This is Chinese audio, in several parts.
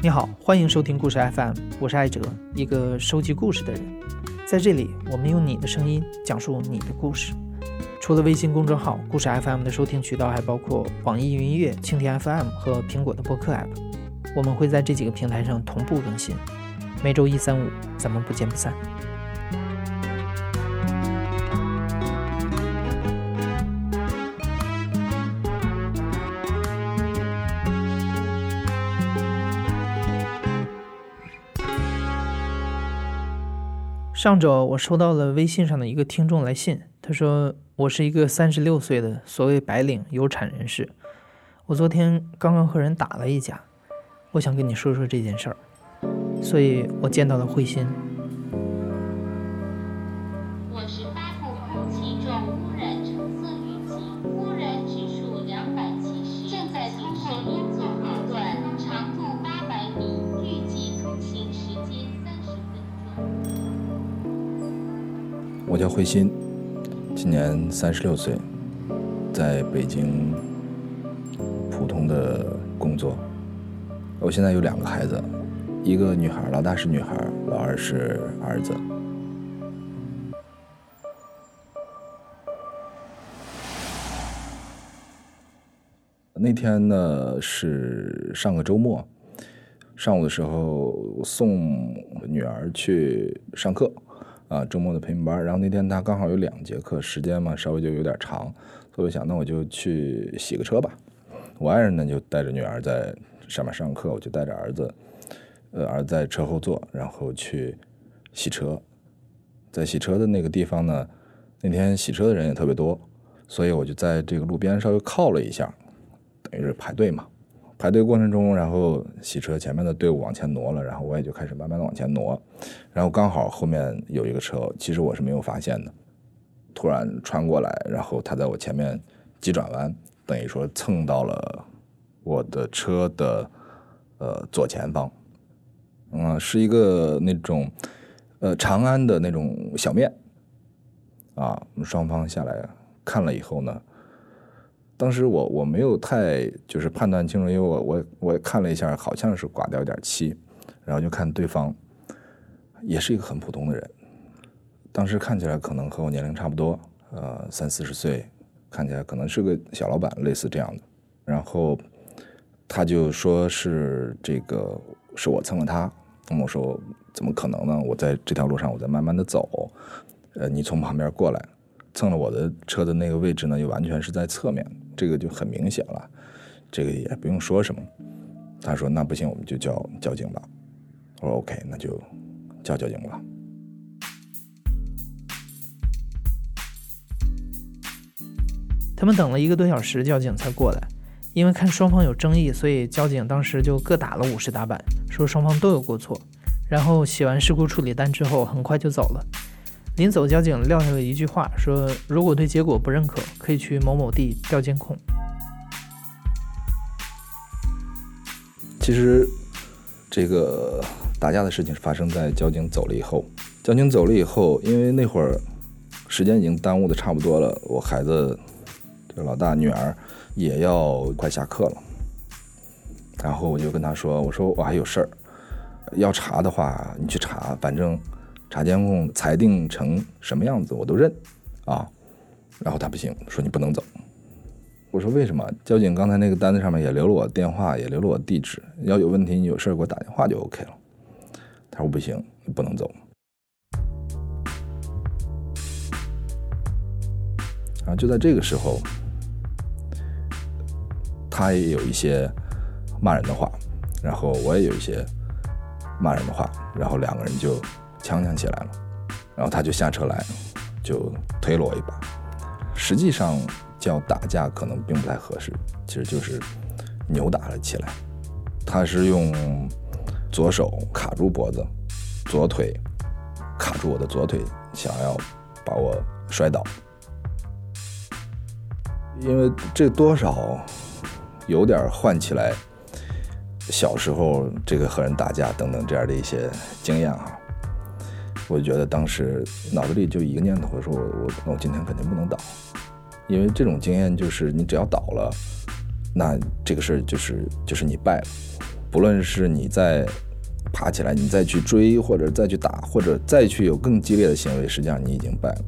你好，欢迎收听故事 FM，我是艾哲，一个收集故事的人。在这里，我们用你的声音讲述你的故事。除了微信公众号“故事 FM” 的收听渠道，还包括网易云音乐、蜻蜓 FM 和苹果的播客 App。我们会在这几个平台上同步更新，每周一、三、五，咱们不见不散。上周我收到了微信上的一个听众来信，他说我是一个三十六岁的所谓白领有产人士，我昨天刚刚和人打了一架，我想跟你说说这件事儿，所以我见到了慧心。叫慧心，今年三十六岁，在北京普通的工作。我现在有两个孩子，一个女孩，老大是女孩，老二是儿子。那天呢是上个周末，上午的时候送女儿去上课。啊，周末的培训班，然后那天他刚好有两节课，时间嘛稍微就有点长，所以我想那我就去洗个车吧。我爱人呢就带着女儿在上面上课，我就带着儿子，呃，儿子在车后座，然后去洗车。在洗车的那个地方呢，那天洗车的人也特别多，所以我就在这个路边稍微靠了一下，等于是排队嘛。排队过程中，然后洗车前面的队伍往前挪了，然后我也就开始慢慢的往前挪，然后刚好后面有一个车，其实我是没有发现的，突然穿过来，然后他在我前面急转弯，等于说蹭到了我的车的呃左前方，嗯，是一个那种呃长安的那种小面，啊，我们双方下来看了以后呢。当时我我没有太就是判断清楚，因为我我我看了一下，好像是刮掉点漆，然后就看对方也是一个很普通的人，当时看起来可能和我年龄差不多，呃三四十岁，看起来可能是个小老板，类似这样的。然后他就说是这个是我蹭了他，我说怎么可能呢？我在这条路上我在慢慢的走，呃你从旁边过来。蹭了我的车的那个位置呢，又完全是在侧面，这个就很明显了，这个也不用说什么。他说：“那不行，我们就叫交警吧。”我说：“OK，那就叫交警吧。”他们等了一个多小时，交警才过来。因为看双方有争议，所以交警当时就各打了五十大板，说双方都有过错。然后写完事故处理单之后，很快就走了。临走，交警撂下了一句话，说：“如果对结果不认可，可以去某某地调监控。”其实，这个打架的事情发生在交警走了以后。交警走了以后，因为那会儿时间已经耽误的差不多了，我孩子这老大女儿也要快下课了。然后我就跟他说：“我说我还有事儿，要查的话你去查，反正。”查监控裁定成什么样子我都认，啊，然后他不行，说你不能走。我说为什么？交警刚才那个单子上面也留了我电话，也留了我地址，要有问题你有事给我打电话就 OK 了。他说不行，不能走。然后就在这个时候，他也有一些骂人的话，然后我也有一些骂人的话，然后两个人就。呛呛起来了，然后他就下车来，就推了我一把。实际上叫打架可能并不太合适，其实就是扭打了起来。他是用左手卡住脖子，左腿卡住我的左腿，想要把我摔倒。因为这多少有点唤起来小时候这个和人打架等等这样的一些经验啊。我就觉得当时脑子里就一个念头，说我我那我今天肯定不能倒，因为这种经验就是你只要倒了，那这个事就是就是你败了，不论是你再爬起来，你再去追，或者再去打，或者再去有更激烈的行为，实际上你已经败了。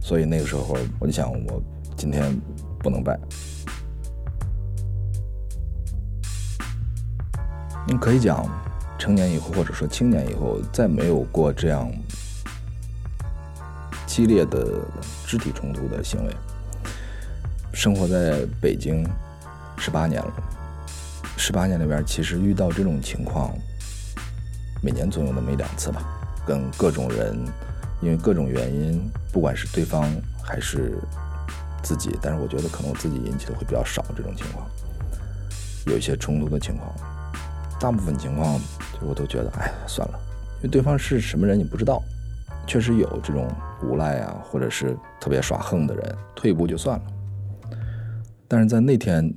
所以那个时候我就想，我今天不能败。你可以讲。成年以后，或者说青年以后，再没有过这样激烈的肢体冲突的行为。生活在北京十八年了，十八年里边，其实遇到这种情况，每年总有那么一两次吧。跟各种人，因为各种原因，不管是对方还是自己，但是我觉得可能我自己引起的会比较少这种情况，有一些冲突的情况。大部分情况，就我都觉得，哎，算了，因为对方是什么人你不知道，确实有这种无赖啊，或者是特别耍横的人，退一步就算了。但是在那天，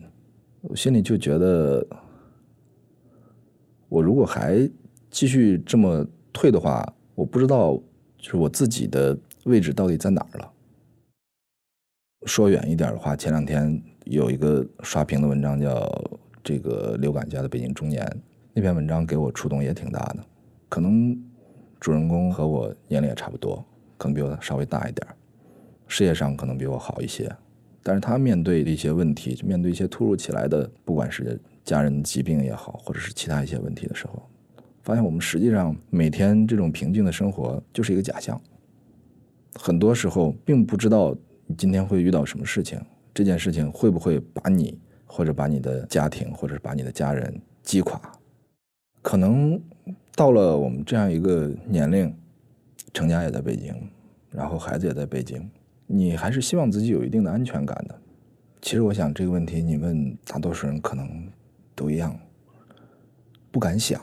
我心里就觉得，我如果还继续这么退的话，我不知道就是我自己的位置到底在哪儿了。说远一点的话，前两天有一个刷屏的文章叫《这个流感家的北京中年》。那篇文章给我触动也挺大的，可能主人公和我年龄也差不多，可能比我稍微大一点事业上可能比我好一些，但是他面对的一些问题，就面对一些突如其来的，不管是家人疾病也好，或者是其他一些问题的时候，发现我们实际上每天这种平静的生活就是一个假象，很多时候并不知道你今天会遇到什么事情，这件事情会不会把你或者把你的家庭或者是把你的家人击垮。可能到了我们这样一个年龄，成家也在北京，然后孩子也在北京，你还是希望自己有一定的安全感的。其实我想这个问题，你问大多数人可能都一样，不敢想。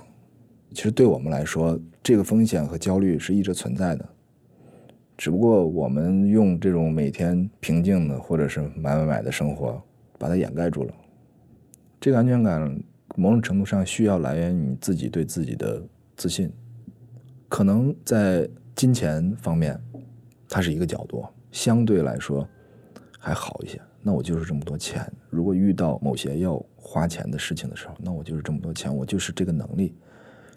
其实对我们来说，这个风险和焦虑是一直存在的，只不过我们用这种每天平静的或者是买买买的生活，把它掩盖住了。这个安全感。某种程度上需要来源于你自己对自己的自信，可能在金钱方面，它是一个角度，相对来说还好一些。那我就是这么多钱，如果遇到某些要花钱的事情的时候，那我就是这么多钱，我就是这个能力，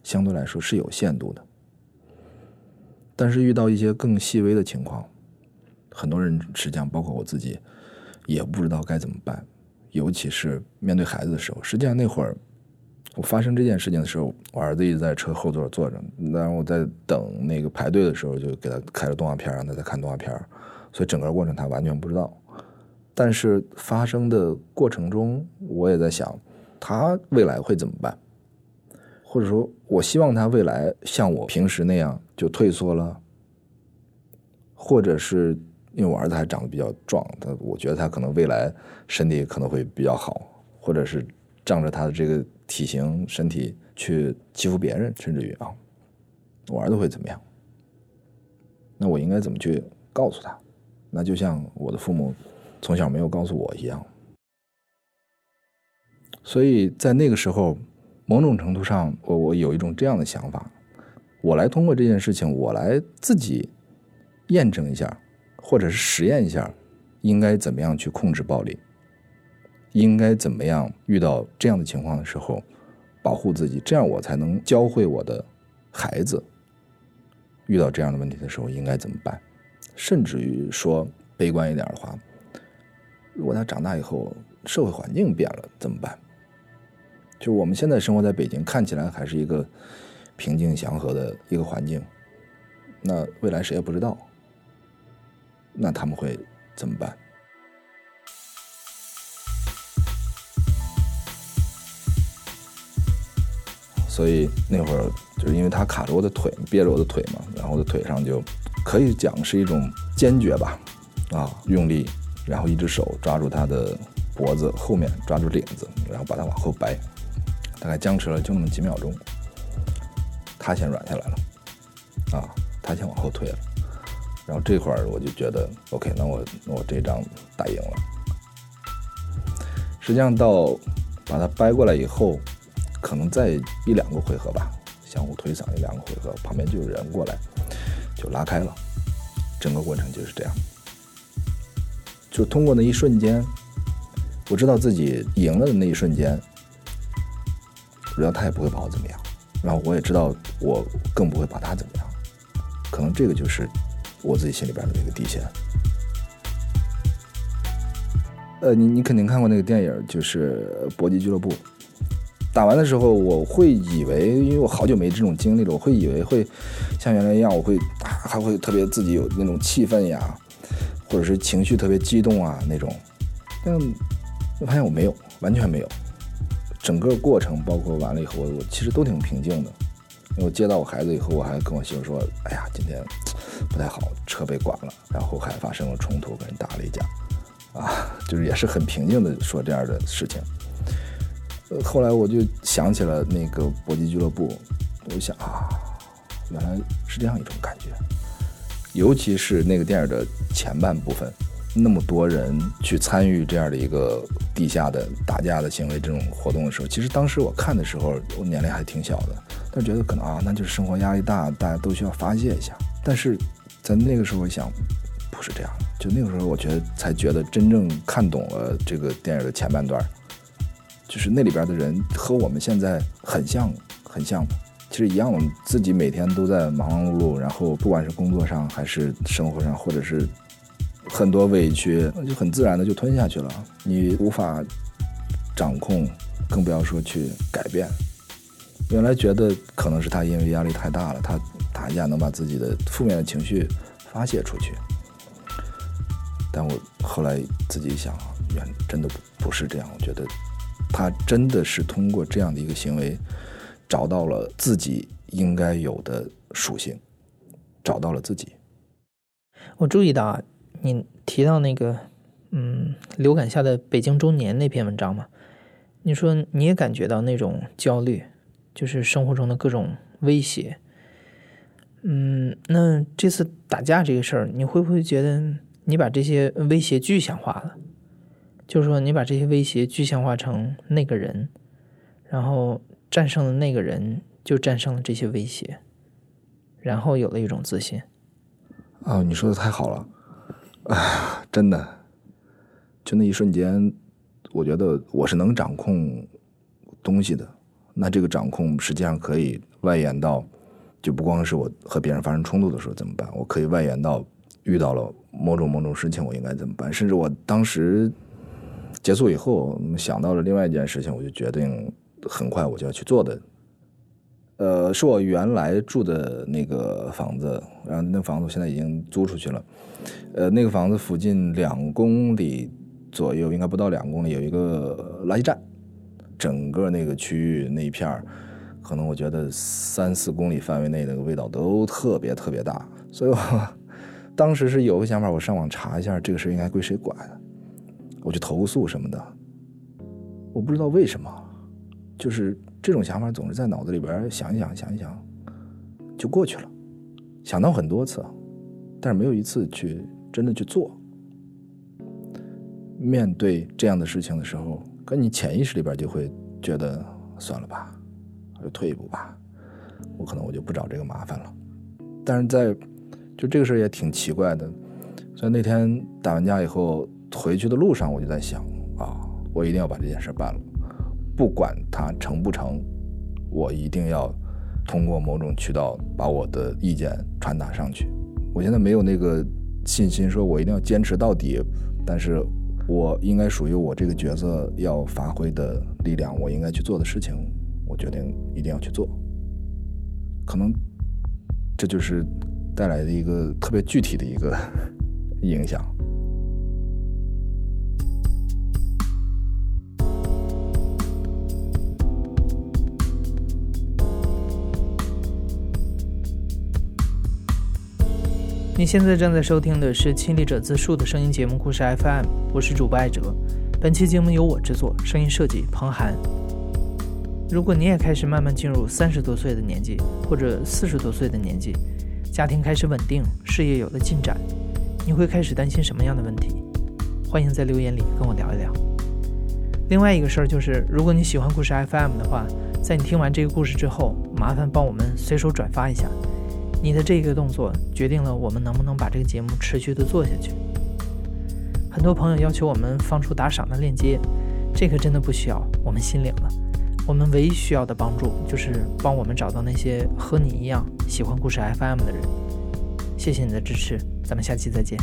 相对来说是有限度的。但是遇到一些更细微的情况，很多人实际上包括我自己，也不知道该怎么办，尤其是面对孩子的时候，实际上那会儿。我发生这件事情的时候，我儿子一直在车后座坐着，然后我在等那个排队的时候，就给他开了动画片，让他在看动画片，所以整个过程他完全不知道。但是发生的过程中，我也在想，他未来会怎么办？或者说，我希望他未来像我平时那样就退缩了，或者是因为我儿子还长得比较壮，他我觉得他可能未来身体可能会比较好，或者是仗着他的这个。体型、身体去欺负别人，甚至于啊，我儿子会怎么样？那我应该怎么去告诉他？那就像我的父母从小没有告诉我一样。所以在那个时候，某种程度上，我我有一种这样的想法：我来通过这件事情，我来自己验证一下，或者是实验一下，应该怎么样去控制暴力。应该怎么样遇到这样的情况的时候，保护自己，这样我才能教会我的孩子，遇到这样的问题的时候应该怎么办。甚至于说悲观一点的话，如果他长大以后社会环境变了怎么办？就我们现在生活在北京，看起来还是一个平静祥和的一个环境，那未来谁也不知道，那他们会怎么办？所以那会儿就是因为他卡着我的腿，憋着我的腿嘛，然后我的腿上就可以讲是一种坚决吧，啊，用力，然后一只手抓住他的脖子后面，抓住领子，然后把他往后掰，大概僵持了就那么几秒钟，他先软下来了，啊，他先往后退了，然后这会儿我就觉得 OK，那我我这张打赢了。实际上到把它掰过来以后。可能再一两个回合吧，相互推搡一两个回合，旁边就有人过来，就拉开了，整个过程就是这样。就通过那一瞬间，我知道自己赢了的那一瞬间，我知道他也不会把我怎么样，然后我也知道我更不会把他怎么样，可能这个就是我自己心里边的那个底线。呃，你你肯定看过那个电影，就是《搏击俱乐部》。打完的时候，我会以为，因为我好久没这种经历了，我会以为会像原来一样，我会还会特别自己有那种气氛呀，或者是情绪特别激动啊那种。但我发现我没有，完全没有。整个过程，包括完了以后，我我其实都挺平静的。我接到我孩子以后，我还跟我媳妇说：“哎呀，今天不太好，车被剐了，然后还发生了冲突，跟人打了一架。”啊，就是也是很平静的说这样的事情。呃，后来我就想起了那个搏击俱乐部，我想啊，原来是这样一种感觉。尤其是那个电影的前半部分，那么多人去参与这样的一个地下的打架的行为这种活动的时候，其实当时我看的时候，我年龄还挺小的，但觉得可能啊，那就是生活压力大，大家都需要发泄一下。但是在那个时候，想。不是这样，就那个时候，我觉得才觉得真正看懂了这个电影的前半段，就是那里边的人和我们现在很像，很像，其实一样。我们自己每天都在忙忙碌碌，然后不管是工作上还是生活上，或者是很多委屈，就很自然的就吞下去了。你无法掌控，更不要说去改变。原来觉得可能是他因为压力太大了，他打架能把自己的负面的情绪发泄出去。但我后来自己想啊，原真的不不是这样。我觉得他真的是通过这样的一个行为，找到了自己应该有的属性，找到了自己。我注意到啊，你提到那个嗯，流感下的北京中年那篇文章嘛，你说你也感觉到那种焦虑，就是生活中的各种威胁。嗯，那这次打架这个事儿，你会不会觉得？你把这些威胁具象化了，就是说，你把这些威胁具象化成那个人，然后战胜了那个人，就战胜了这些威胁，然后有了一种自信。啊，你说的太好了，啊，真的，就那一瞬间，我觉得我是能掌控东西的。那这个掌控实际上可以外延到，就不光是我和别人发生冲突的时候怎么办，我可以外延到。遇到了某种某种事情，我应该怎么办？甚至我当时结束以后，想到了另外一件事情，我就决定很快我就要去做的。呃，是我原来住的那个房子，然后那房子现在已经租出去了。呃，那个房子附近两公里左右，应该不到两公里，有一个垃圾站。整个那个区域那一片儿，可能我觉得三四公里范围内那个味道都特别特别大，所以我。当时是有个想法，我上网查一下这个事应该归谁管，我去投诉什么的。我不知道为什么，就是这种想法总是在脑子里边想一想，想一想，就过去了。想到很多次，但是没有一次去真的去做。面对这样的事情的时候，跟你潜意识里边就会觉得算了吧，就退一步吧，我可能我就不找这个麻烦了。但是在就这个事儿也挺奇怪的，所以那天打完架以后回去的路上，我就在想啊，我一定要把这件事办了，不管它成不成，我一定要通过某种渠道把我的意见传达上去。我现在没有那个信心，说我一定要坚持到底，但是我应该属于我这个角色要发挥的力量，我应该去做的事情，我决定一定要去做。可能这就是。带来的一个特别具体的一个 影响。你现在正在收听的是《亲历者自述》的声音节目故事 FM，我是主播艾哲。本期节目由我制作，声音设计彭涵。如果你也开始慢慢进入三十多岁的年纪，或者四十多岁的年纪，家庭开始稳定，事业有了进展，你会开始担心什么样的问题？欢迎在留言里跟我聊一聊。另外一个事儿就是，如果你喜欢故事 FM 的话，在你听完这个故事之后，麻烦帮我们随手转发一下，你的这个动作决定了我们能不能把这个节目持续的做下去。很多朋友要求我们放出打赏的链接，这个真的不需要，我们心领了。我们唯一需要的帮助就是帮我们找到那些和你一样喜欢故事 FM 的人。谢谢你的支持，咱们下期再见。